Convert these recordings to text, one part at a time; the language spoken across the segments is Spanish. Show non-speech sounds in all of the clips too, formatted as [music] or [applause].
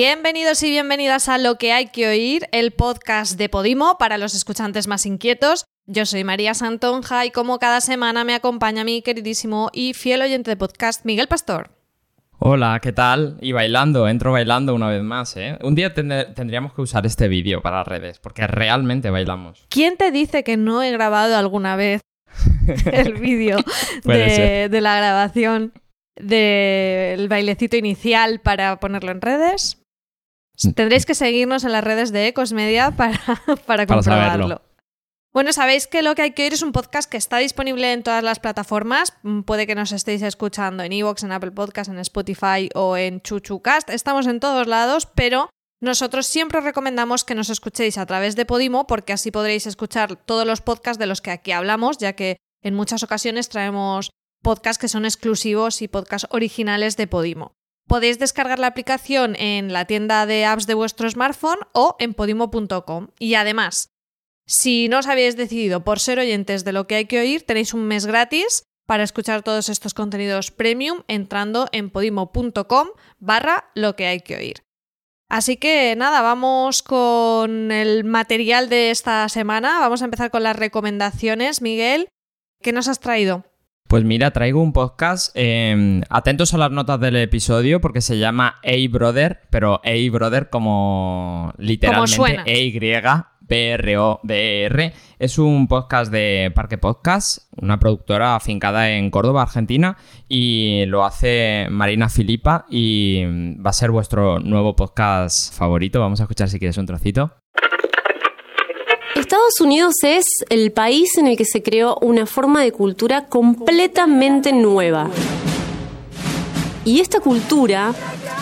Bienvenidos y bienvenidas a Lo que hay que oír, el podcast de Podimo para los escuchantes más inquietos. Yo soy María Santonja y como cada semana me acompaña mi queridísimo y fiel oyente de podcast Miguel Pastor. Hola, ¿qué tal? Y bailando, entro bailando una vez más, ¿eh? Un día tendríamos que usar este vídeo para redes, porque realmente bailamos. ¿Quién te dice que no he grabado alguna vez [laughs] el vídeo de, de la grabación del bailecito inicial para ponerlo en redes? Mm. Tendréis que seguirnos en las redes de Ecosmedia [laughs] para, para comprobarlo. bueno, sabéis que lo que hay que oír es un podcast que está disponible en todas las plataformas. Mm, puede que nos estéis escuchando en Evox, en Apple Podcast, en Spotify o en ChuchuCast. Estamos en todos lados, pero nosotros siempre recomendamos que nos escuchéis a través de Podimo porque así podréis escuchar todos los podcasts de los que aquí hablamos, ya que en muchas ocasiones traemos podcasts que son exclusivos y podcasts originales de Podimo. Podéis descargar la aplicación en la tienda de apps de vuestro smartphone o en podimo.com. Y además, si no os habéis decidido por ser oyentes de lo que hay que oír, tenéis un mes gratis para escuchar todos estos contenidos premium entrando en podimo.com barra lo que hay que oír. Así que nada, vamos con el material de esta semana. Vamos a empezar con las recomendaciones. Miguel, ¿qué nos has traído? Pues mira, traigo un podcast. Em, atentos a las notas del episodio porque se llama A Brother, pero A Brother como literalmente E-Y. B-R-O-D-E-R. Es un podcast de Parque Podcast, una productora afincada en Córdoba, Argentina, y lo hace Marina Filipa y va a ser vuestro nuevo podcast favorito. Vamos a escuchar si quieres un trocito. Estados Unidos es el país en el que se creó una forma de cultura completamente nueva. Y esta cultura,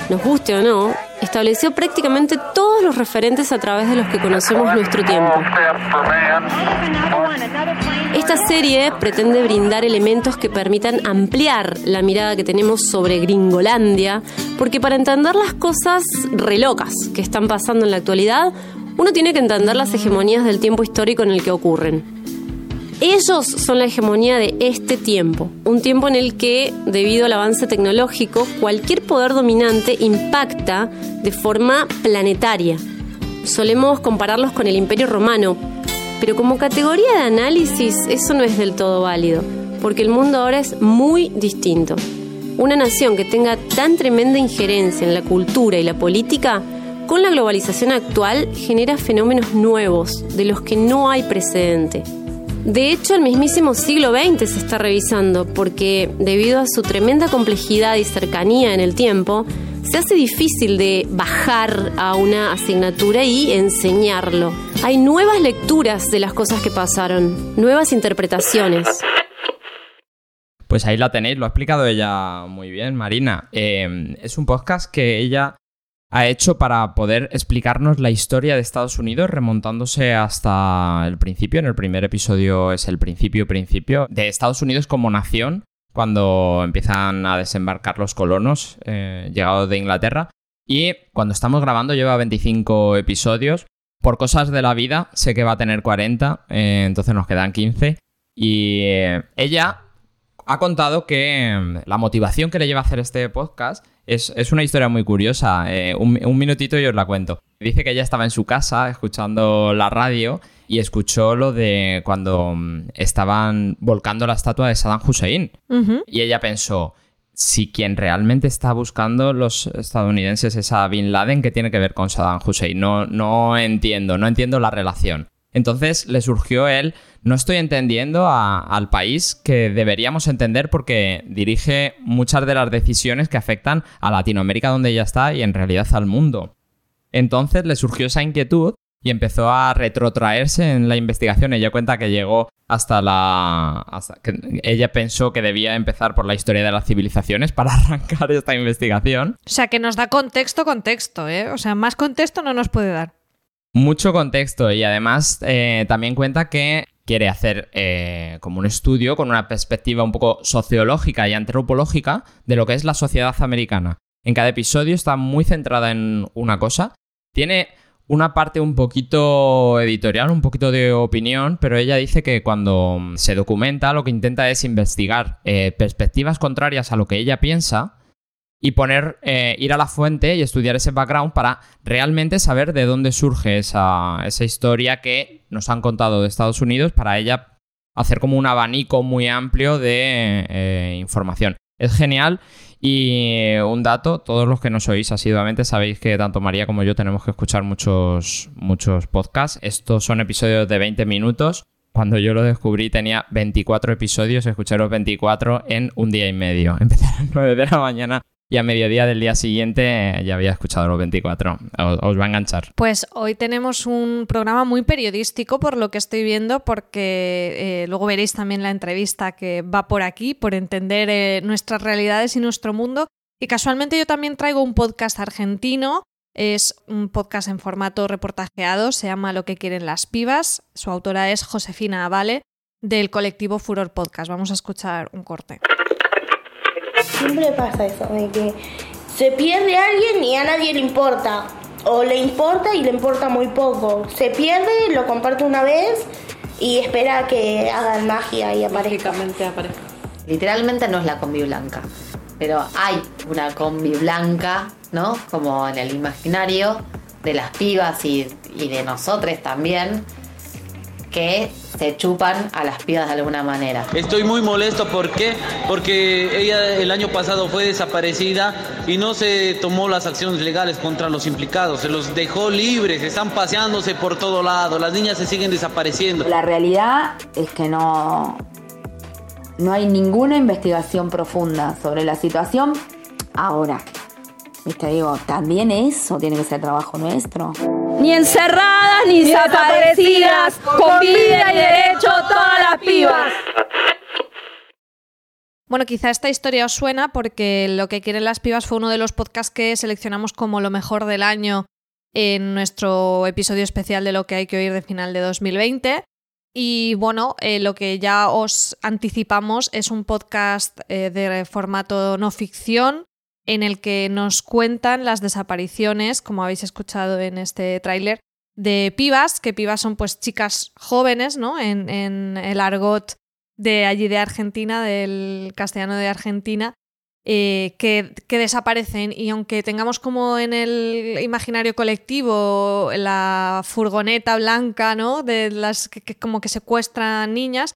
nos guste o no, estableció prácticamente todos los referentes a través de los que conocemos nuestro tiempo. Esta serie pretende brindar elementos que permitan ampliar la mirada que tenemos sobre Gringolandia, porque para entender las cosas relocas que están pasando en la actualidad, uno tiene que entender las hegemonías del tiempo histórico en el que ocurren. Ellos son la hegemonía de este tiempo, un tiempo en el que, debido al avance tecnológico, cualquier poder dominante impacta de forma planetaria. Solemos compararlos con el Imperio Romano, pero como categoría de análisis eso no es del todo válido, porque el mundo ahora es muy distinto. Una nación que tenga tan tremenda injerencia en la cultura y la política con la globalización actual genera fenómenos nuevos de los que no hay precedente. De hecho, el mismísimo siglo XX se está revisando porque, debido a su tremenda complejidad y cercanía en el tiempo, se hace difícil de bajar a una asignatura y enseñarlo. Hay nuevas lecturas de las cosas que pasaron, nuevas interpretaciones. Pues ahí la tenéis, lo ha explicado ella muy bien, Marina. Eh, es un podcast que ella ha hecho para poder explicarnos la historia de Estados Unidos remontándose hasta el principio. En el primer episodio es el principio, principio de Estados Unidos como nación, cuando empiezan a desembarcar los colonos eh, llegados de Inglaterra. Y cuando estamos grabando lleva 25 episodios. Por cosas de la vida sé que va a tener 40, eh, entonces nos quedan 15. Y eh, ella ha contado que la motivación que le lleva a hacer este podcast es, una historia muy curiosa. Eh, un, minutito y os la cuento. Dice que ella estaba en su casa escuchando la radio y escuchó lo de cuando mm, estaban volcando la estatua de Saddam Hussein. Y ella pensó, si quien realmente está buscando los estadounidenses es a Bin Laden, ¿qué tiene que ver con Saddam Hussein? No, no entiendo, no entiendo la relación. Entonces le surgió él, no estoy entendiendo al país que deberíamos entender porque dirige muchas de las decisiones que afectan a Latinoamérica donde ella está y en realidad al mundo. Entonces le surgió esa inquietud y empezó a retrotraerse en la investigación. Ella cuenta que llegó hasta la... que ella pensó que debía empezar por la historia de las civilizaciones para [laughs] arrancar esta investigación. O sea, que nos da contexto, contexto, ¿eh? O sea, más contexto no nos puede dar. Mucho contexto y además eh, también cuenta que quiere hacer eh, como un estudio con una perspectiva un poco sociológica y antropológica de lo que es la sociedad americana. En cada episodio está muy centrada en una cosa. Tiene una parte un poquito editorial, un poquito de opinión, pero ella dice que cuando se documenta lo que intenta es investigar eh, perspectivas contrarias a lo que ella piensa y poner, eh, ir a la fuente y estudiar ese background para realmente saber de dónde surge esa, esa historia que nos han contado de Estados Unidos para ella hacer como un abanico muy amplio de eh, información. Es genial y un dato, todos los que nos oís asiduamente sabéis que tanto María como yo tenemos que escuchar muchos, muchos podcasts. Estos son episodios de 20 minutos. Cuando yo lo descubrí tenía 24 episodios, escuché los 24 en un día y medio. [laughs] Empecé a las 9 de la mañana y a mediodía del día siguiente eh, ya había escuchado los 24. Os, va a enganchar. Pues hoy tenemos un programa muy periodístico por lo que estoy viendo, porque eh, luego veréis también la entrevista que va por aquí, por entender eh, nuestras realidades y nuestro mundo. Y casualmente yo también traigo un podcast argentino. Es un podcast en formato reportajeado, se llama Lo que quieren las pibas. Su autora es Josefina Avale, del colectivo Furor Podcast. Vamos a escuchar un corte. Siempre pasa eso, de que se pierde alguien y a nadie le importa. O le importa y le importa muy poco. Se pierde, lo comparte una vez y espera que hagan magia y aparezca. aparezca. Literalmente no es la combi blanca, pero hay una combi blanca, ¿no? Como en el imaginario de las pibas y, y de nosotros también, que se chupan a las pibas de alguna manera. Estoy muy molesto ¿por qué? porque ella el año pasado fue desaparecida y no se tomó las acciones legales contra los implicados, se los dejó libres, están paseándose por todo lado, las niñas se siguen desapareciendo. La realidad es que no, no hay ninguna investigación profunda sobre la situación ahora. Viste, digo, también eso tiene que ser trabajo nuestro. Ni encerradas ni, desaparecidas, con vida y derecho todas las pibas. Bueno, quizá esta historia os suena porque Lo que quieren las pibas fue uno de los podcasts que seleccionamos como lo mejor del año en nuestro episodio especial de lo que hay que oír de final de 2020. Y bueno, eh, lo que ya os anticipamos es un podcast eh, de formato no ficción en el que nos cuentan las desapariciones, como habéis escuchado en este tráiler, de pibas, que pibas son pues chicas jóvenes, ¿no? En, el argot de allí de Argentina, del castellano de Argentina, eh, que, desaparecen y aunque tengamos como en el imaginario colectivo la furgoneta blanca, ¿no? De las que, como que secuestran niñas,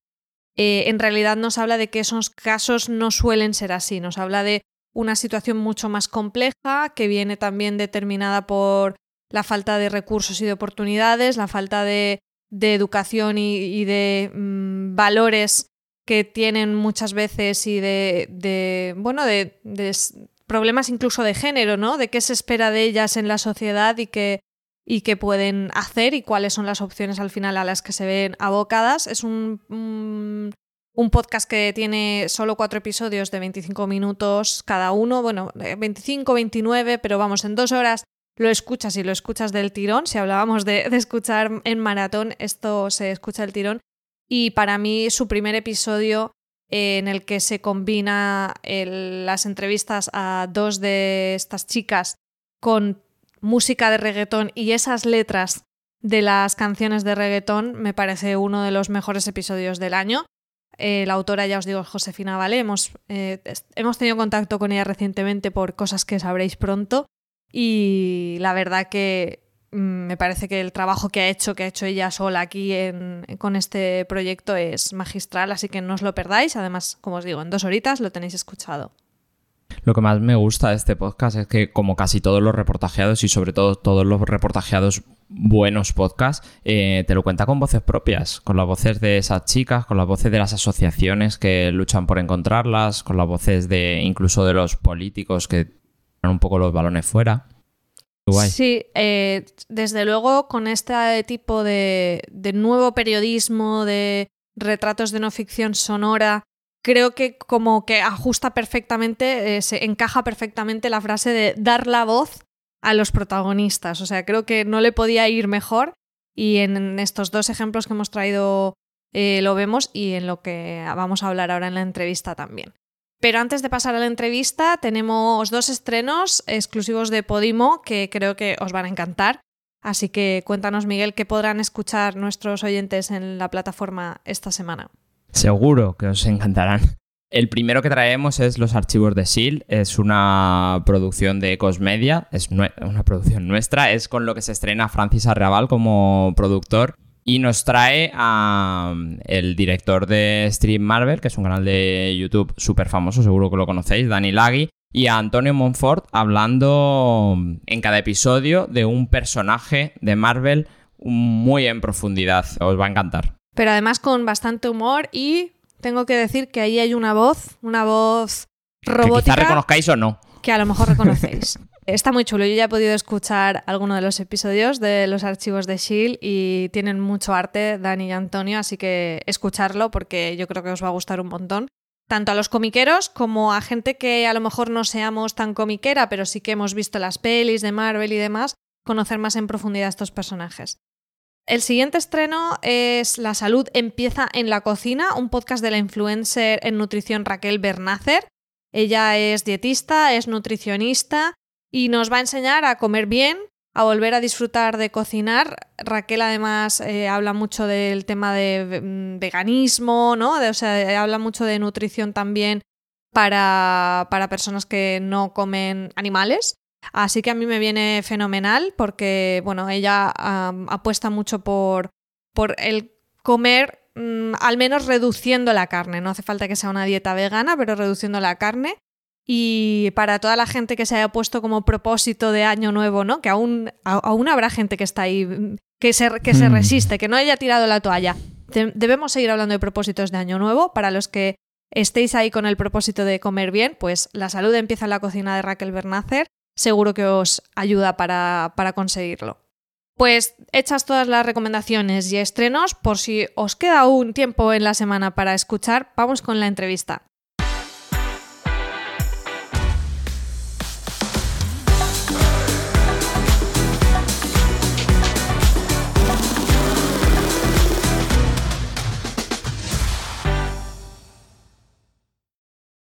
eh, en realidad nos habla de que esos casos no suelen ser así, nos habla de una situación mucho más compleja que viene también determinada por la falta de recursos y de oportunidades, la falta de, educación y, de mm, valores que tienen muchas veces y de, bueno, de, problemas incluso de género, ¿no? De qué se espera de ellas en la sociedad y qué, y qué pueden hacer y cuáles son las opciones al final a las que se ven abocadas. Es un un podcast que tiene solo cuatro episodios de 25 minutos cada uno, bueno, 25, 29, pero vamos, en dos horas lo escuchas y lo escuchas del tirón. Si hablábamos de, escuchar en maratón, esto se escucha del tirón. Y para mí su primer episodio en el que se combina las entrevistas a dos de estas chicas con música de reggaetón y esas letras de las canciones de reggaetón me parece uno de los mejores episodios del año. Eh, la autora, ya os digo, Josefina Vale. Hemos, eh, hemos tenido contacto con ella recientemente por cosas que sabréis pronto. Y la verdad que mm, me parece que el trabajo que ha hecho, que ha hecho ella sola aquí con este proyecto es magistral, así que no os lo perdáis. Además, como os digo, en dos horitas lo tenéis escuchado. Lo que más me gusta de este podcast es que, como casi todos los reportajeados y sobre todo todos los reportajeados buenos podcasts, eh, te lo cuenta con voces propias, con las voces de esas chicas, con las voces de las asociaciones que luchan por encontrarlas, con las voces de incluso de los políticos que tiran un poco los balones fuera. Sí, eh, desde luego con este tipo de nuevo periodismo, de retratos de no ficción sonora, creo que como que ajusta perfectamente, eh, se encaja perfectamente la frase de dar la voz a los protagonistas. O sea, creo que no le podía ir mejor y en estos dos ejemplos que hemos traído eh, lo vemos y en lo que vamos a hablar ahora en la entrevista también. Pero antes de pasar a la entrevista, tenemos dos estrenos exclusivos de Podimo que creo que os van a encantar. Así que cuéntanos, Miguel, qué podrán escuchar nuestros oyentes en la plataforma esta semana. Seguro que os encantarán. El primero que traemos es Los Archivos de SIL. Es una producción de Cosmedia, es una producción nuestra. Es con lo que se estrena Francis Arrabal como productor. Y nos trae a mm, el director de Stream Marvel, que es un canal de YouTube súper famoso, seguro que lo conocéis, Dani Lagui, y a Antonio Monfort hablando mm, en cada episodio de un personaje de Marvel muy en profundidad. Os va a encantar. Pero además con bastante humor y tengo que decir que ahí hay una voz, una voz robótica. Que reconozcáis o no. Que a lo mejor reconocéis. [laughs] Está muy chulo. Yo ya he podido escuchar alguno de los episodios de los archivos de Shield y tienen mucho arte, Dani y Antonio, así que escucharlo porque yo creo que os va a gustar un montón. Tanto a los comiqueros como a gente que a lo mejor no seamos tan comiquera, pero sí que hemos visto las pelis de Marvel y demás, conocer más en profundidad a estos personajes. El siguiente estreno es La salud empieza en la cocina, un podcast de la influencer en nutrición Raquel Bernácer. Ella es dietista, es nutricionista y nos va a enseñar a comer bien, a volver a disfrutar de cocinar. Raquel además eh, habla mucho del tema de mm, veganismo, ¿no? o sea, habla mucho de nutrición también para, para personas que no comen animales. Así que a mí me viene fenomenal porque, bueno, ella apuesta mucho por, por el comer, mm, al menos reduciendo la carne. No hace falta que sea una dieta vegana, pero reduciendo la carne. Y para toda la gente que se haya puesto como propósito de año nuevo, ¿no? Que aún, aún habrá gente que está ahí, que se, que se mm. resiste, que no haya tirado la toalla. Debemos seguir hablando de propósitos de año nuevo. Para los que estéis ahí con el propósito de comer bien, pues la salud empieza en la cocina de Raquel Bernácer. Seguro que os ayuda para, para conseguirlo. Pues hechas todas las recomendaciones y estrenos, por si os queda un tiempo en la semana para escuchar, vamos con la entrevista.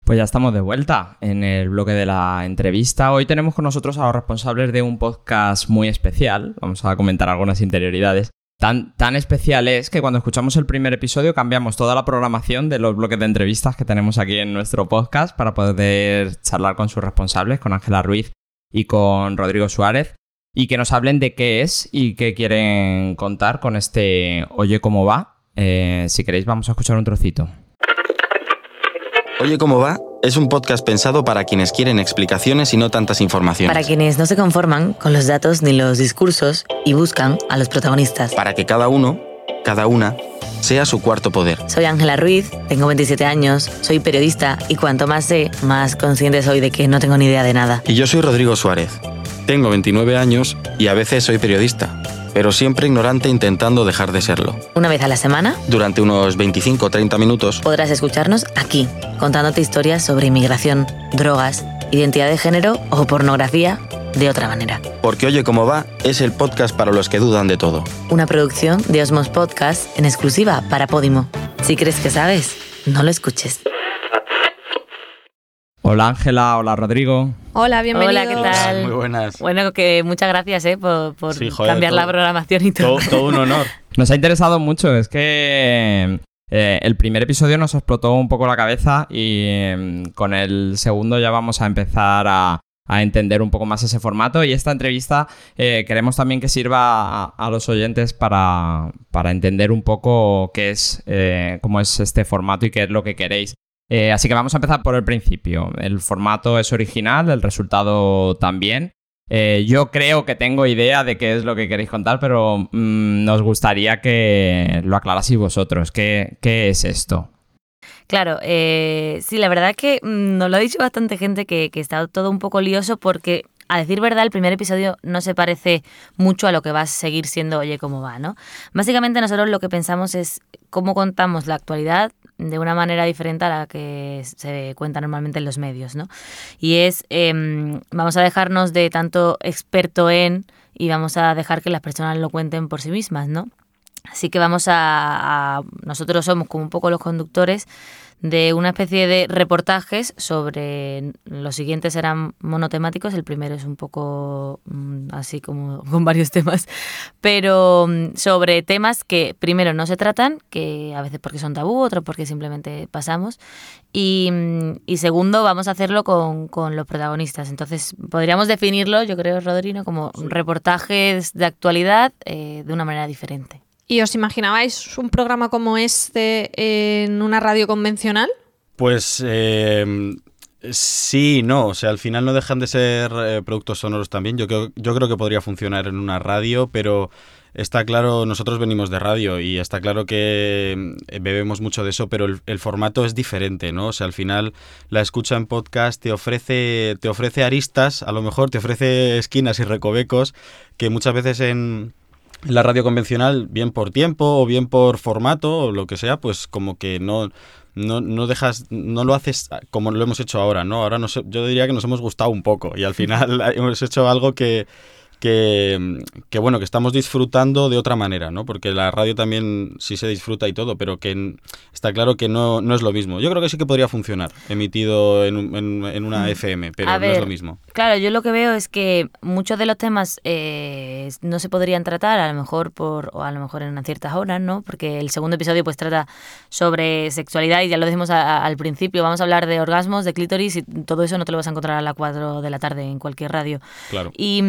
Pues ya estamos de vuelta en el bloque de la entrevista. Hoy tenemos con nosotros a los responsables de un podcast muy especial. Vamos a comentar algunas interioridades. Tan, tan especial es que cuando escuchamos el primer episodio cambiamos toda la programación de los bloques de entrevistas que tenemos aquí en nuestro podcast para poder charlar con sus responsables, con Ángela Ruiz y con Rodrigo Suárez, y que nos hablen de qué es y qué quieren contar con este Oye cómo va. Eh, si queréis vamos a escuchar un trocito. Oye, ¿cómo va? Es un podcast pensado para quienes quieren explicaciones y no tantas informaciones. Para quienes no se conforman con los datos ni los discursos y buscan a los protagonistas. Para que cada uno, cada una, sea su cuarto poder. Soy Ángela Ruiz, tengo 27 años, soy periodista y cuanto más sé, más consciente soy de que no tengo ni idea de nada. Y yo soy Rodrigo Suárez. Tengo 29 años y a veces soy periodista pero siempre ignorante intentando dejar de serlo. Una vez a la semana, durante unos 25 o 30 minutos, podrás escucharnos aquí, contándote historias sobre inmigración, drogas, identidad de género o pornografía de otra manera. Porque Oye Cómo Va es el podcast para los que dudan de todo. Una producción de Osmos Podcast en exclusiva para Podimo. Si crees que sabes, no lo escuches. Hola Ángela, hola Rodrigo. Hola, bienvenidos. Hola, ¿qué tal? Muy buenas. Bueno, que muchas gracias eh, por, cambiar la programación y todo. todo. un honor. [laughs] Nos ha interesado mucho, es que eh, el primer episodio nos explotó un poco la cabeza y em, con el segundo ya vamos a empezar a, entender un poco más ese formato y esta entrevista eh, queremos también que sirva a, los oyentes para, para, entender un poco qué es, cómo es este formato y qué es lo que queréis. Eh, así que vamos a empezar por el principio. El formato es original, el resultado también. Eh, yo creo que tengo idea de qué es lo que queréis contar, pero mm, nos gustaría que lo aclaraseis vosotros. ¿Qué, es esto? Claro, eh, sí, la verdad es que mm, nos lo ha dicho bastante gente que, que está todo un poco lioso porque a decir verdad, el primer episodio no se parece mucho a lo que va a seguir siendo Oye cómo va, ¿no? Básicamente nosotros lo que pensamos es cómo contamos la actualidad de una manera diferente a la que se cuenta normalmente en los medios, ¿no? Y es, em, vamos a dejarnos de tanto experto en y vamos a dejar que las personas lo cuenten por sí mismas, ¿no? Así que vamos a, nosotros somos como un poco los conductores de una especie de reportajes sobre los siguientes eran monotemáticos. El primero es un poco mm, así como [laughs] con varios temas pero mm, sobre temas que primero no se tratan que a veces porque son tabú otros porque simplemente pasamos y, mm, y segundo vamos a hacerlo con, con, los protagonistas. Entonces podríamos definirlo yo creo Rodrino como reportajes de actualidad eh, de una manera diferente ¿Y os imaginabais un programa como este en una radio convencional? Pues eh, sí, no. O sea, al final no dejan de ser eh, productos sonoros también. Yo creo, que podría funcionar en una radio, pero está claro, nosotros venimos de radio y está claro que eh, bebemos mucho de eso, pero el, el, formato es diferente, ¿no? O sea, al final la escucha en podcast te ofrece, te ofrece aristas, a lo mejor te ofrece esquinas y recovecos que muchas veces en la radio convencional, bien por tiempo o bien por formato o lo que sea, pues como que no, no, no dejas, no lo haces como lo hemos hecho ahora, ¿no? Ahora nos, yo diría que nos hemos gustado un poco y al final [laughs] hemos hecho algo que, que, que, bueno, que estamos disfrutando de otra manera, ¿no? Porque la radio también sí se disfruta y todo, pero que está claro que no, no es lo mismo. Yo creo que sí que podría funcionar emitido en, en, en una FM, pero A no es lo mismo. Claro, yo lo que veo es que muchos de los temas eh, no se podrían tratar a lo mejor por o a lo mejor en ciertas horas, ¿no? Porque el segundo episodio pues trata sobre sexualidad y ya lo dijimos a, a, al principio, vamos a hablar de orgasmos, de clítoris y todo eso no te lo vas a encontrar a las 4 de la tarde en cualquier radio. Claro. Y,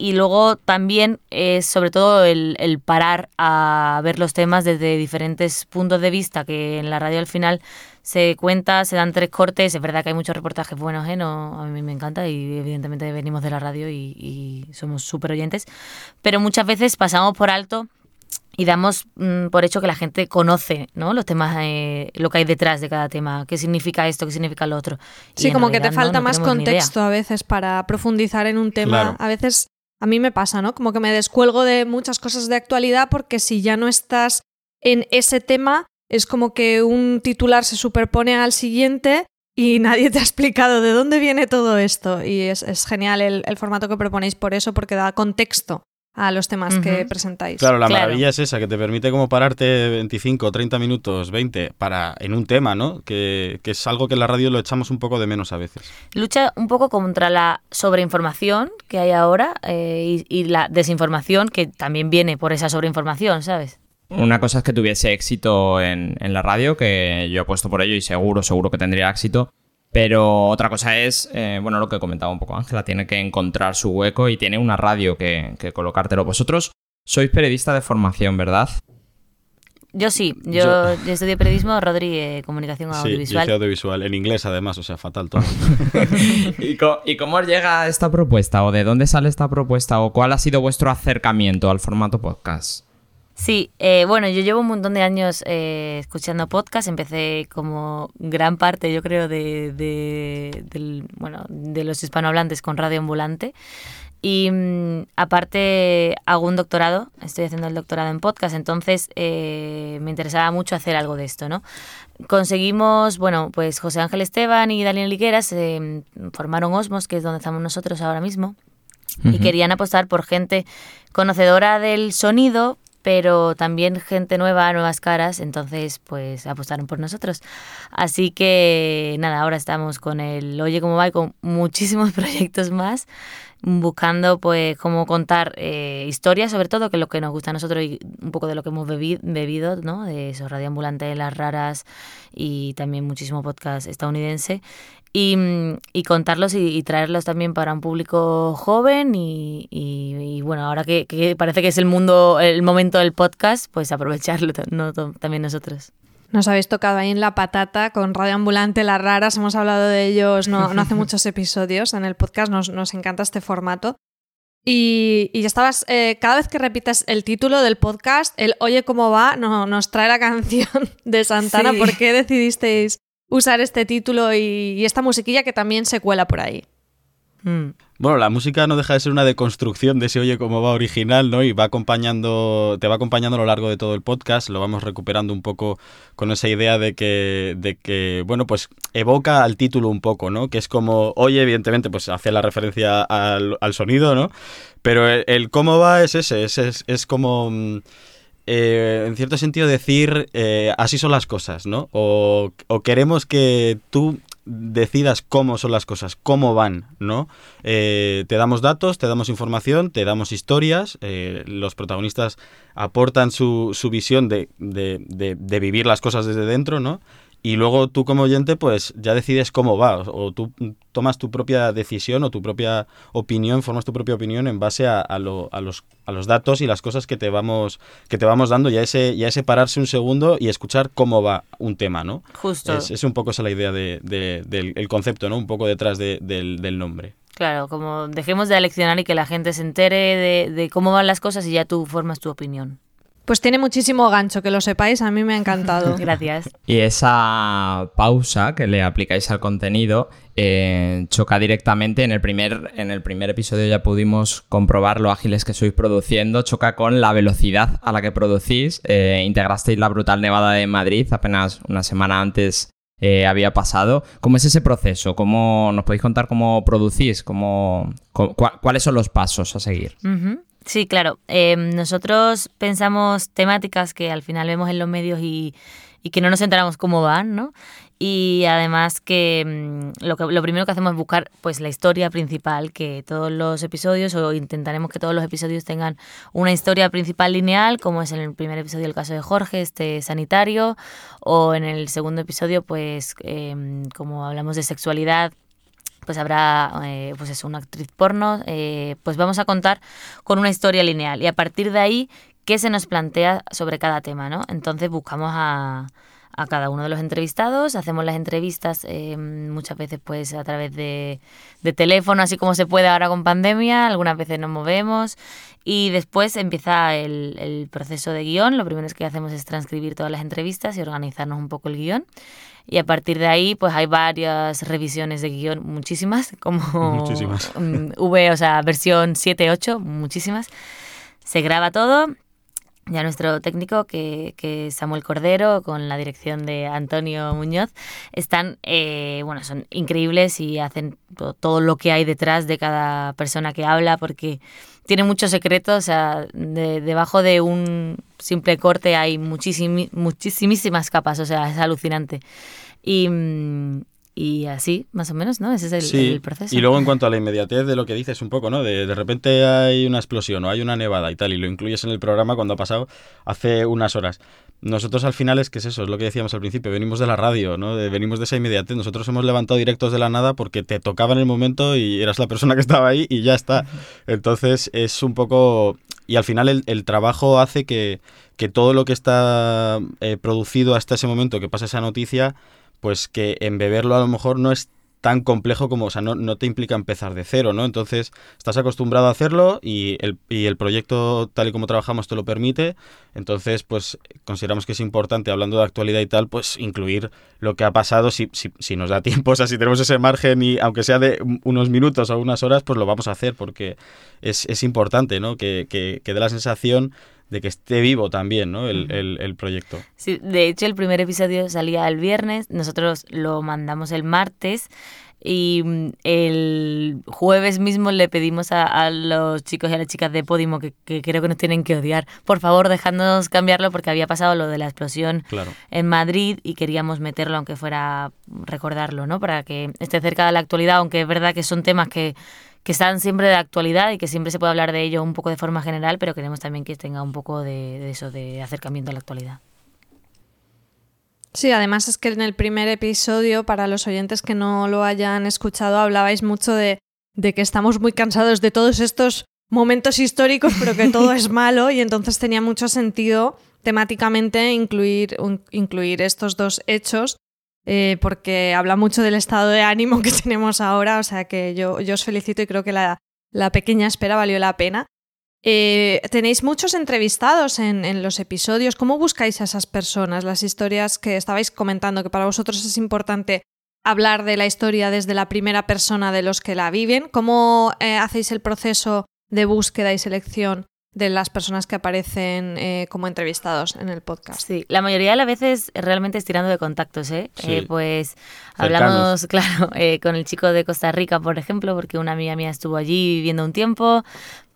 y luego también es sobre todo el, el, parar a ver los temas desde diferentes puntos de vista, que en la radio al final se cuenta, se dan tres cortes, es verdad que hay muchos reportajes buenos, ¿eh? no, a mí me encanta y evidentemente venimos de la radio y, y somos súper oyentes, pero muchas veces pasamos por alto y damos mm, por hecho que la gente conoce ¿no? los temas, eh, lo que hay detrás de cada tema, qué significa esto, qué significa lo otro. Y sí, como que te falta no, no más contexto a veces para profundizar en un tema. Claro. A veces a mí me pasa, ¿no? Como que me descuelgo de muchas cosas de actualidad porque si ya no estás en ese tema, es como que un titular se superpone al siguiente y [laughs] nadie te ha explicado de dónde viene todo esto. Y es, genial el, el, formato que proponéis por eso, porque da contexto a los temas uh -huh. que presentáis. Claro, la Claro. maravilla es esa, que te permite como pararte 25, 30 minutos, 20 para en un tema, ¿no? Que, que es algo que en la radio lo echamos un poco de menos a veces. Lucha un poco contra la sobreinformación que hay ahora eh, y, y la desinformación que también viene por esa sobreinformación, ¿sabes? Una cosa es que tuviese éxito en, en, la radio, que yo he puesto por ello y seguro, seguro que tendría éxito. Pero otra cosa es, eh, bueno, lo que comentaba un poco Ángela, tiene que encontrar su hueco y tiene una radio que, que colocártelo. Vosotros sois periodista de formación, ¿verdad? Yo sí, yo, yo... yo estudié periodismo, Rodri, eh, comunicación audiovisual. Sí, audiovisual, en inglés además, o sea, fatal todo. [laughs] ¿Y, cómo, ¿Y cómo os llega esta propuesta? ¿O de dónde sale esta propuesta? ¿O cuál ha sido vuestro acercamiento al formato podcast? Sí, eh, bueno, yo llevo un montón de años eh, escuchando podcast. Empecé como gran parte, yo creo, de, de, bueno, de los hispanohablantes con Radio Ambulante. Y mmm, aparte hago un doctorado, estoy haciendo el doctorado en podcast, entonces eh, me interesaba mucho hacer algo de esto, ¿no? Conseguimos, bueno, pues José Ángel Esteban y Daniel Ligueras eh, formaron Osmos, que es donde estamos nosotros ahora mismo, uh -huh. y querían apostar por gente conocedora del sonido, pero también gente nueva, nuevas caras, entonces pues apostaron por nosotros. Así que nada, ahora estamos con el Oye cómo va y con muchísimos [laughs] proyectos más, buscando pues cómo contar eh, historias, sobre todo, que es lo que nos gusta a nosotros y un poco de lo que hemos bebi bebido, ¿no? De esos radioambulantes, las raras y también muchísimo podcast estadounidense y, y contarlos y, y, traerlos también para un público joven y, bueno, ahora que, que, parece que es el mundo, el momento del podcast, pues aprovecharlo no, también nosotros. Nos habéis tocado ahí en la patata con Radio Ambulante, Las Raras, hemos hablado de ellos no, no hace [laughs] muchos episodios en el podcast, nos, nos encanta este formato. Y, y estabas, eh, cada vez que repites el título del podcast, el Oye cómo va, no, nos trae la canción de Santana. Sí. ¿Por qué decidisteis usar este título y, y, esta musiquilla que también se cuela por ahí. Mm. Bueno, la música no deja de ser una deconstrucción de ese oye cómo va original, ¿no? Y va acompañando, te va acompañando a lo largo de todo el podcast, lo vamos recuperando un poco con esa idea de que, de que bueno, pues evoca al título un poco, ¿no? Que es como, oye, evidentemente, pues hace la referencia al, al sonido, ¿no? Pero el, el, cómo va es ese, es, es, es como... eh, en cierto sentido, decir eh, así son las cosas, ¿no? O, queremos que tú decidas cómo son las cosas, cómo van, ¿no? Eh, te damos datos, te damos información, te damos historias, los protagonistas aportan su, su visión de, de, de vivir las cosas desde dentro, ¿no? Y luego tú como oyente pues ya decides cómo va o, tú tomas tu propia decisión o tu propia opinión, formas tu propia opinión en base a, a, lo, a, los, a los datos y las cosas que te vamos, que te vamos dando y a, ese, y ese pararse un segundo y escuchar cómo va un tema, ¿no? Justo. Es, es un poco esa la idea de, de, del el concepto, ¿no? Un poco detrás de, del, del nombre. Claro, como dejemos de aleccionar y que la gente se entere de, de cómo van las cosas y ya tú formas tu opinión. Pues tiene muchísimo gancho, que lo sepáis, a mí me ha encantado. [laughs] Gracias. Y esa pausa que le aplicáis al contenido eh, choca directamente en el primer en el primer episodio ya pudimos comprobar lo ágiles que sois produciendo choca con la velocidad a la que producís eh, integrasteis la brutal nevada de Madrid apenas una semana antes eh, había pasado cómo es ese proceso cómo nos podéis contar cómo producís cómo, cu cuáles son los pasos a seguir uh -huh. Sí, claro. Eh, nosotros pensamos temáticas que al final vemos en los medios y, y, que no nos enteramos cómo van, ¿no? Y además que mm, lo, que lo primero que hacemos es buscar pues la historia principal, que todos los episodios, o intentaremos que todos los episodios tengan una historia principal lineal, como es en el primer episodio el caso de Jorge, este sanitario, o en el segundo episodio, pues eh, como hablamos de sexualidad, pues habrá eh, pues eso, una actriz porno, eh, pues vamos a contar con una historia lineal y a partir de ahí, ¿qué se nos plantea sobre cada tema? ¿no? Entonces buscamos a, a cada uno de los entrevistados, hacemos las entrevistas eh, muchas veces pues a través de, de, teléfono, así como se puede ahora con pandemia, algunas veces nos movemos y después empieza el, el proceso de guion, lo primero que hacemos es transcribir todas las entrevistas y organizarnos un poco el guion y a partir de ahí pues hay varias revisiones de guion, muchísimas, [laughs] como muchísimas. [laughs] V, o sea, versión 7, 8, muchísimas. Se graba todo, ya nuestro técnico, que, que es Samuel Cordero, con la dirección de Antonio Muñoz, están, eh, bueno, son increíbles y hacen todo, lo que hay detrás de cada persona que habla, porque tiene muchos secretos, o sea, de, debajo de un simple corte hay muchísim, muchísimas capas, o sea, es alucinante. Y, y así, más o menos, ¿no? Ese es el, sí. el, proceso. Y luego en cuanto a la inmediatez de lo que dices un poco, ¿no? De, de repente hay una explosión o hay una nevada y tal, y lo incluyes en el programa cuando ha pasado hace unas horas. Nosotros al final es que es eso, es lo que decíamos al principio, venimos de la radio, ¿no? De, venimos de esa inmediatez. Nosotros hemos levantado directos de la nada porque te tocaba en el momento y eras la persona que estaba ahí y ya está. Entonces es un poco... Y al final el, el trabajo hace que, que, todo lo que está eh, producido hasta ese momento que pasa esa noticia pues que embeberlo a lo mejor no es tan complejo como, o sea, no, no, te implica empezar de cero, ¿no? Entonces, estás acostumbrado a hacerlo y el, y el proyecto, tal y como trabajamos, te lo permite. Entonces, pues, consideramos que es importante, hablando de actualidad y tal, pues, incluir lo que ha pasado si, si, nos da [laughs] tiempo, o sea, si tenemos ese margen y aunque sea de unos minutos o unas horas, pues lo vamos a hacer porque es, es importante, ¿no? Que, que, que dé la sensación de que esté vivo también, ¿no? El, el, el, proyecto. Sí, de hecho el primer episodio salía el viernes, nosotros lo mandamos el martes y el jueves mismo le pedimos a, a los chicos y a las chicas de Podimo que, que, creo que nos tienen que odiar, por favor dejadnos cambiarlo porque había pasado lo de la explosión claro. en Madrid y queríamos meterlo aunque fuera recordarlo, ¿no? Para que esté cerca de la actualidad, aunque es verdad que son temas que que están siempre de actualidad y que siempre se puede hablar de ello un poco de forma general, pero queremos también que tenga un poco de, de eso, de acercamiento a la actualidad. Sí, además es que en el primer episodio, para los oyentes que no lo hayan escuchado, hablabais mucho de, de que estamos muy cansados de todos estos momentos históricos, pero que todo es [laughs] malo y entonces tenía mucho sentido temáticamente incluir, un, incluir estos dos hechos eh, porque habla mucho del estado de ánimo que [laughs] tenemos ahora, o sea que yo, yo os felicito y creo que la, pequeña espera valió la pena. Eh, tenéis muchos entrevistados en, en, los episodios. ¿Cómo buscáis a esas personas? Las historias que estabais comentando, que para vosotros es importante hablar de la historia desde la primera persona de los que la viven. ¿Cómo eh, hacéis el proceso de búsqueda y selección de las personas que aparecen eh, como entrevistados en el podcast. Sí, la mayoría de las veces realmente estirando de contactos, ¿eh? Sí. eh pues hablamos, [laughs] claro, eh, con el chico de Costa Rica, por ejemplo, porque una amiga mía estuvo allí viviendo un tiempo,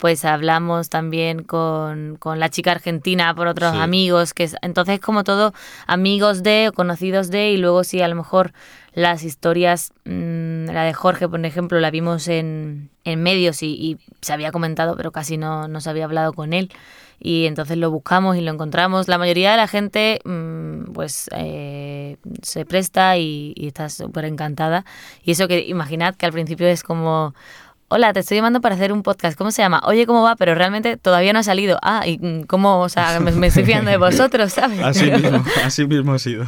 pues hablamos también con, con la chica argentina por otros Sí. amigos, que es, entonces como todo amigos de o conocidos de, y luego sí, a lo mejor las historias, mm, la de Jorge, por ejemplo, la vimos en, en medios y, y se había comentado, pero casi no, no se había hablado con él. Y entonces lo buscamos y lo encontramos. La mayoría de la gente, mm, pues, eh, se presta y, y está súper encantada. Y eso que imaginad que al principio es como, hola, te estoy llamando para hacer un podcast, ¿cómo se llama? Oye, ¿cómo va? Pero realmente todavía no ha salido. Ah, ¿y mm, cómo? O sea, me, me estoy fiando de vosotros, ¿sabes? Así mismo, así mismo ha sido.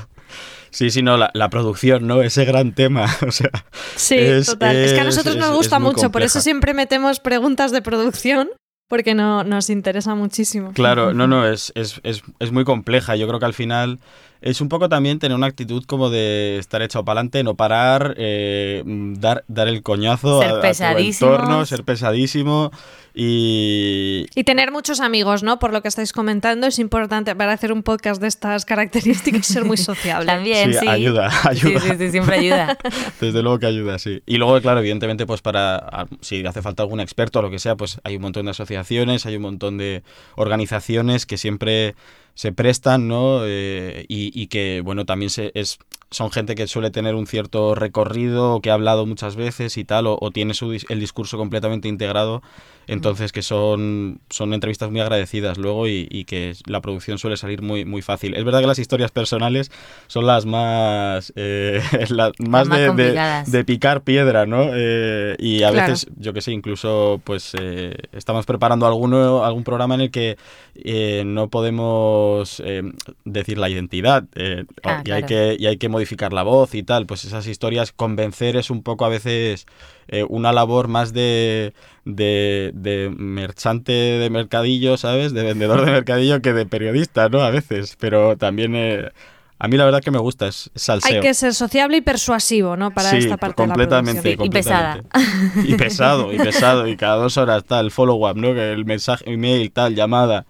Sí, sí, no, la, la producción, ¿no? Ese gran tema, [laughs] o sea... Sí, es- total. Es, que a nosotros es- nos gusta mucho, por eso siempre metemos preguntas de producción, porque no, nos interesa muchísimo. Claro, no, no, [laughs] es, es, es, es muy compleja. Yo creo que al final es un poco también tener una actitud como de estar echado para adelante, no parar, eh, dar, dar el coñazo Ser a, a tu entorno, ser pesadísimo y... Y tener muchos amigos, ¿no? Por lo que estáis comentando, es importante para hacer un podcast de estas características ser muy sociable. [laughs] También, Sí, sí. ayuda, Sí, ayuda. Sí, sí, siempre ayuda. [laughs] Desde luego que ayuda, sí. Y luego, claro, evidentemente, pues para, a- si hace falta algún experto o lo que sea, pues hay un montón de asociaciones, hay un montón de organizaciones que siempre se prestan, ¿no? Eh, y, y que, bueno, también se, es, son gente que suele tener un cierto recorrido, que ha hablado muchas veces y tal, o, o tiene su, el discurso completamente integrado, entonces que son, son entrevistas muy agradecidas luego y, y que la producción suele salir muy, muy fácil. Es verdad que las historias personales son las más, eh, [laughs] las más, más de- de, picar piedra, ¿no? Eh, y a Claro. veces, yo que sé, incluso pues eh, estamos preparando alguno, algún programa en el que no podemos decir la identidad Ah, y, hay que, y hay que modificar la voz y tal. Pues esas historias, convencer es un poco a veces eh, una labor más de, de, de merchante de mercadillo, ¿sabes? De vendedor de mercadillo que de periodista, ¿no? A veces, pero también... eh, a mí la verdad que me gusta, es, salseo. Hay que ser sociable y persuasivo, ¿no? Para Sí, esta parte completamente, de la producción. Y pesada. completamente. Y pesado, y pesado, y cada dos horas tal, follow-up, ¿no? Que el mensaje, email, tal, llamada,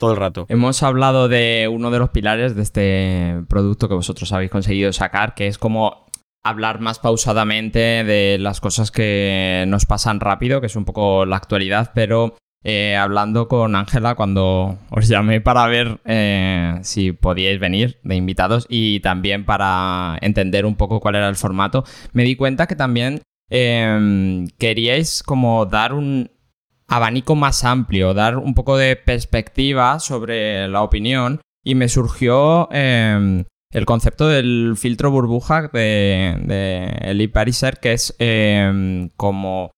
todo el rato. Hemos hablado de uno de los pilares de este producto que vosotros habéis conseguido sacar, que es como hablar más pausadamente de las cosas que nos pasan rápido, que es un poco la actualidad, pero eh, hablando con Ángela cuando os llamé para ver eh, si podíais venir de invitados y también para entender un poco cuál era el formato, me di cuenta que también eh, queríais como dar un abanico más amplio, dar un poco de perspectiva sobre la opinión y me surgió eh, el concepto del filtro burbuja de, de Eli Pariser, que es eh, como...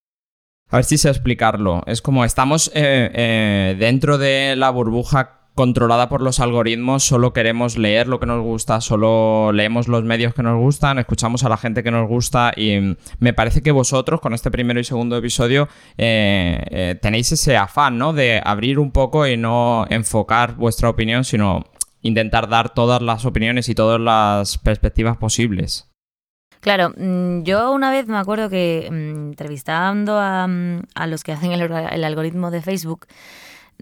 A ver si sé explicarlo. Es como estamos eh, eh, dentro de la burbuja controlada por los algoritmos, solo queremos leer lo que nos gusta, solo leemos los medios que nos gustan, escuchamos a la gente que nos gusta y me parece que vosotros con este primero y segundo episodio eh, eh, tenéis ese afán, ¿no? De abrir un poco y no enfocar vuestra opinión, sino intentar dar todas las opiniones y todas las perspectivas posibles. Claro, mm, yo una vez me acuerdo que mm, entrevistando a, mm, a los que hacen el algoritmo de Facebook,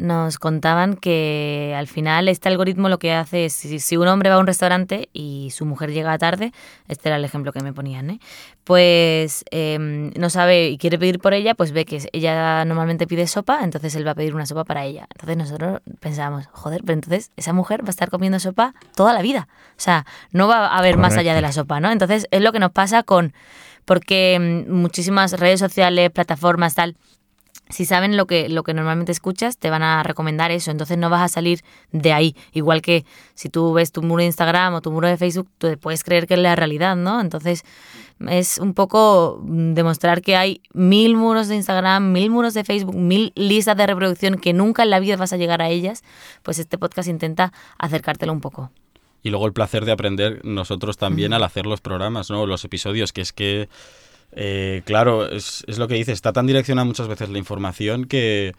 nos contaban que al final este algoritmo lo que hace es, si, si un hombre va a un restaurante y su mujer llega tarde, este era el ejemplo que me ponían, ¿eh? pues eh, no sabe y quiere pedir por ella, pues ve que ella normalmente pide sopa, entonces él va a pedir una sopa para ella. Entonces nosotros pensábamos, joder, pero entonces esa mujer va a estar comiendo sopa toda la vida. O sea, no va a haber más allá de la sopa, ¿no? Entonces es lo que nos pasa con, porque mm, muchísimas redes sociales, plataformas, tal, si saben lo que, lo que normalmente escuchas, te van a recomendar eso. Entonces no vas a salir de ahí. Igual que si tú ves tu muro de Instagram o tu muro de Facebook, tú puedes creer que es la realidad, ¿no? Entonces es un poco demostrar que hay mil muros de Instagram, mil muros de Facebook, mil listas de reproducción que nunca en la vida vas a llegar a ellas. Pues este podcast intenta acercártelo un poco. Y luego el placer de aprender nosotros también al hacer los programas, ¿no? Los episodios, que es que, eh, claro, es, es lo que dices, está tan direccionada muchas veces la información que,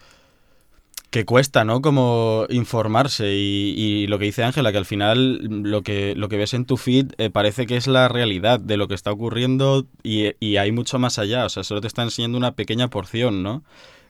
que cuesta, ¿no? Como informarse y, y lo que dice Ángela, que al final lo que, lo que ves en tu feed eh, parece que es la realidad de lo que está ocurriendo y, y hay mucho más allá, o sea, solo te está enseñando una pequeña porción, ¿no?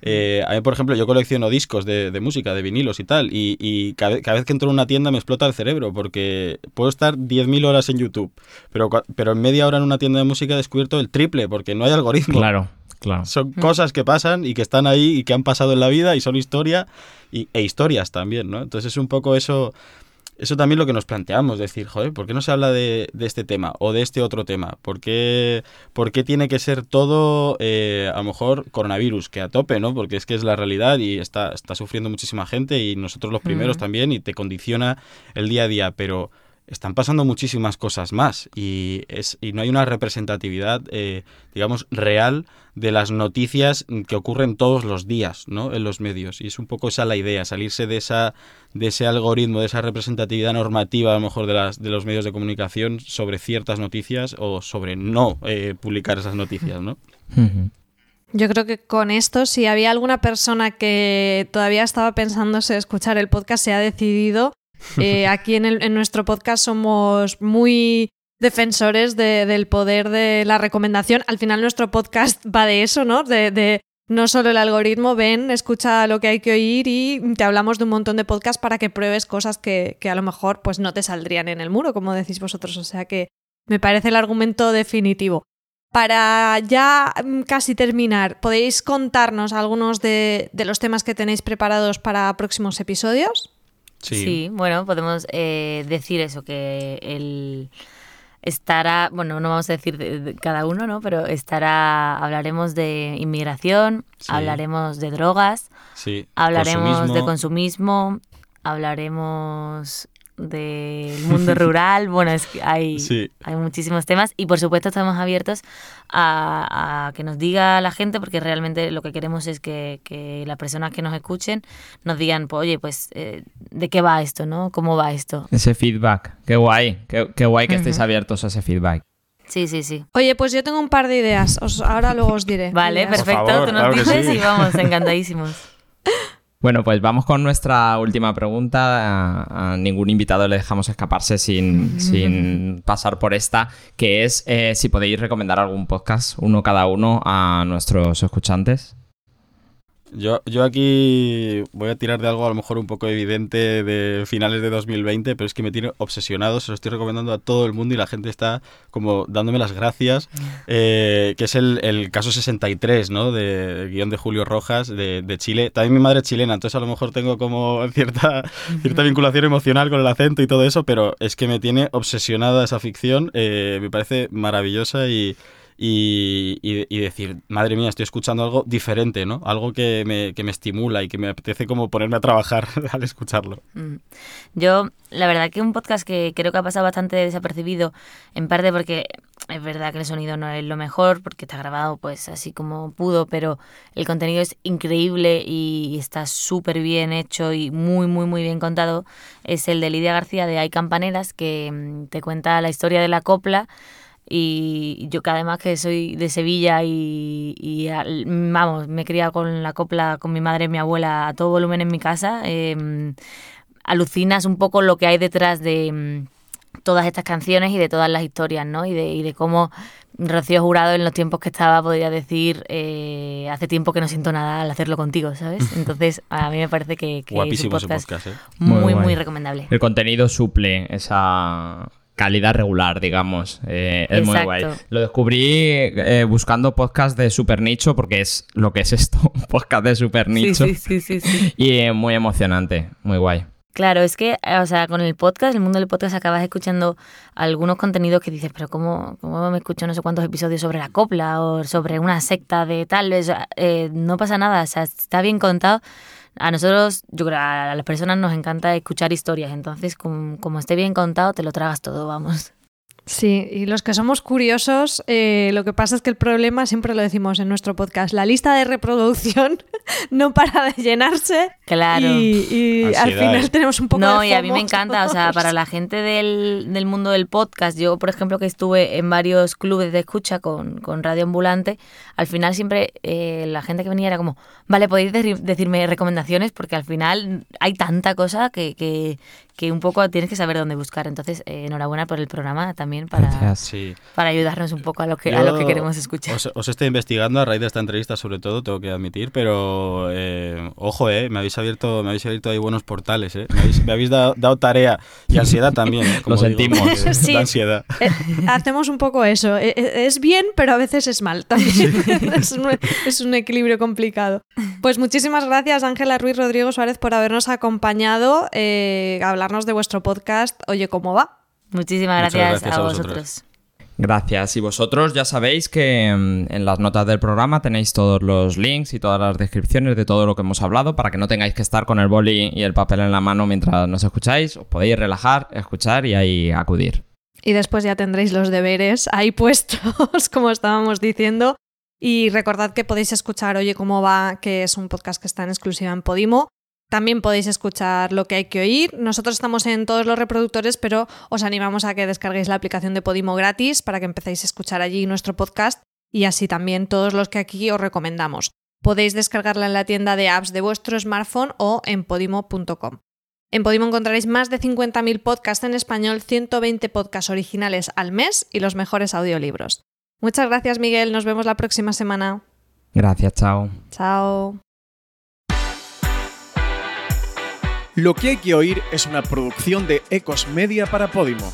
Eh, a mí, por ejemplo, yo colecciono discos de, de música, de vinilos y tal, y, y cada, vez- cada vez que entro en una tienda me explota el cerebro, porque puedo estar 10.000 horas en YouTube, pero, pero en media hora en una tienda de música he descubierto el triple, porque no hay algoritmo. Claro. Claro. Son cosas que pasan y que están ahí y que han pasado en la vida y son historia y, e historias también, ¿no? Entonces es un poco eso, eso también lo que nos planteamos, decir, joder, ¿por qué no se habla de, de este tema o de este otro tema? ¿Por qué, por qué tiene que ser todo, eh, a lo mejor, coronavirus, que a tope, ¿no? Porque es que es la realidad y está, está sufriendo muchísima gente y nosotros los primeros también y te condiciona el día a día, pero están pasando muchísimas cosas más y, es, y no hay una representatividad, eh, digamos, real de las noticias que ocurren todos los días ¿no? en los medios. Y es un poco esa la idea, salirse de, esa, de ese algoritmo, de esa representatividad normativa a lo mejor de, las, de los medios de comunicación sobre ciertas noticias o sobre no eh, publicar esas noticias. ¿no? Yo creo que con esto, si había alguna persona que todavía estaba pensándose escuchar el podcast, se ha decidido. [laughs] Eh, aquí en, nuestro podcast somos muy defensores de- del poder de la recomendación. Al final nuestro podcast [laughs] va de eso, ¿no? De, no solo el algoritmo, ven, escucha lo que hay que oír y te hablamos de un montón de podcasts para que pruebes cosas que, a lo mejor pues no te saldrían en el muro, como decís vosotros. O sea que me parece el argumento definitivo. Para ya mm, casi terminar, ¿podéis contarnos algunos de los temas que tenéis preparados para próximos episodios? Sí, bueno, podemos eh, decir eso, que el estará, bueno, no vamos a decir de- de cada uno, ¿no? Pero estará, hablaremos de inmigración, Sí. hablaremos de drogas, Sí, hablaremos de consumismo, hablaremos del mundo rural, bueno, es que hay, [laughs] Sí. hay muchísimos temas y por supuesto estamos abiertos a, a que nos diga la gente porque realmente lo que queremos es que, que las personas que nos escuchen nos digan, pues, oye, pues, eh, ¿de qué va esto, no? ¿Cómo va esto? Ese feedback. Qué guay. Qué, qué guay que estéis abiertos a ese feedback. Sí, sí, sí. Oye, pues yo tengo un par de ideas. Os- ahora luego os diré. Vale, Ideas. perfecto, favor, tú nos claro dices sí. y vamos, [laughs] encantadísimos. Bueno, pues vamos con nuestra última pregunta. A, a ningún invitado le dejamos escaparse sin, [laughs] sin pasar por esta, que es eh, si podéis recomendar algún podcast, uno cada uno, a nuestros escuchantes. Yo, yo aquí voy a tirar de algo a lo mejor un poco evidente de finales de 2020, pero es que me tiene obsesionado, se lo estoy recomendando a todo el mundo y la gente está como dándome las gracias, [laughs] eh, que es el, el caso 63, ¿no? De guion de Julio Rojas, de, de Chile. También mi madre es chilena, entonces a lo mejor tengo como cierta, cierta vinculación emocional con el acento y todo eso, pero es que me tiene obsesionada esa ficción, eh, me parece maravillosa y... Y, y- decir, madre mía, estoy escuchando algo diferente, ¿no? Algo que me, que me estimula y que me apetece como ponerme a trabajar [laughs] al escucharlo. Mm. Yo, la verdad que un podcast que creo que ha pasado bastante desapercibido, en parte porque es verdad que el sonido no es lo mejor, porque está grabado pues así como pudo, pero el contenido es increíble y está súper bien hecho y muy, muy, muy bien contado, es el de Lidia García de Hay Campaneras, que mm, te cuenta la historia de la copla. Y yo que además que soy de Sevilla y, y al- vamos, me he criado con la copla con mi madre y mi abuela a todo volumen en mi casa, em, alucinas un poco lo que hay detrás de mm, todas estas canciones y de todas las historias, ¿no? Y de, y de cómo Rocío Jurado en los tiempos que estaba podría decir eh, hace tiempo que no siento nada al hacerlo contigo, ¿sabes? [laughs] Entonces a mí me parece que, que Guapísimo es un ese podcast, podcast, ¿eh? muy, Muy recomendable. El contenido suple esa calidad regular, digamos. Eh, es muy guay. Lo descubrí eh, buscando podcast de super nicho, porque es lo que es esto, [laughs] un podcast de super nicho. sí, sí, sí, sí. [laughs] Y eh, muy emocionante, muy guay. Claro, es que, o sea, con el podcast, el mundo del podcast, acabas escuchando algunos contenidos que dices, pero ¿cómo, cómo me escucho no sé cuántos episodios sobre la copla o sobre una secta de tal? Eh, no pasa nada, o sea, está bien contado. A nosotros, yo creo, a las personas nos encanta escuchar historias, entonces, como, como esté bien contado, te lo tragas todo, vamos. Sí, y los que somos curiosos, eh, lo que pasa es que el problema, siempre lo decimos en nuestro podcast, la lista de reproducción [laughs] no para de llenarse Claro. y, y al final tenemos un poco No, de y a mí me encanta, o sea, para la gente del, del mundo del podcast, yo, por ejemplo, que estuve en varios clubes de escucha con, con Radio Ambulante, al final siempre eh, la gente que venía era como, vale, podéis de- decirme recomendaciones, porque al final hay tanta cosa que, que, que un poco tienes que saber dónde buscar. Entonces, eh, enhorabuena por el programa, también para. Sí. para ayudarnos un poco a lo que, a lo que queremos escuchar. Os, os estoy investigando a raíz de esta entrevista, sobre todo, tengo que admitir, pero eh, ojo, eh, me habéis abierto, me habéis abierto ahí buenos portales, eh. Me habéis, me habéis dado, dado tarea y ansiedad también. eh, como Lo digo, sentimos. [laughs] porque Sí. da ansiedad. Eh, hacemos un poco eso. Eh, eh, Es bien, pero a veces es mal también. [laughs] es, un, es un equilibrio complicado. Pues muchísimas gracias, Ángela Ruiz Rodrigo Suárez, por habernos acompañado eh, hablarnos de vuestro podcast Oye, ¿cómo va? Muchísimas gracias, gracias a a vosotros. vosotros. Gracias. Y vosotros ya sabéis que mm, en las notas del programa tenéis todos los links y todas las descripciones de todo lo que hemos hablado para que no tengáis que estar con el boli y el papel en la mano mientras nos escucháis. Os podéis relajar, escuchar y ahí acudir. Y después ya tendréis los deberes ahí [laughs] puestos, como estábamos diciendo. Y recordad que podéis escuchar Oye cómo va, que es un podcast que está en exclusiva en Podimo. También podéis escuchar lo que hay que oír. Nosotros estamos en todos los reproductores, pero os animamos a que descarguéis la aplicación de Podimo gratis para que empecéis a escuchar allí nuestro podcast y así también todos los que aquí os recomendamos. Podéis descargarla en la tienda de apps de vuestro smartphone o en podimo.com. En Podimo encontraréis más de 50.000 podcasts en español, 120 podcasts originales al mes y los mejores audiolibros. Muchas gracias, Miguel. Nos vemos la próxima semana. Gracias, chao. Chao. Lo que hay que oír es una producción de Ecos Media para Podimo.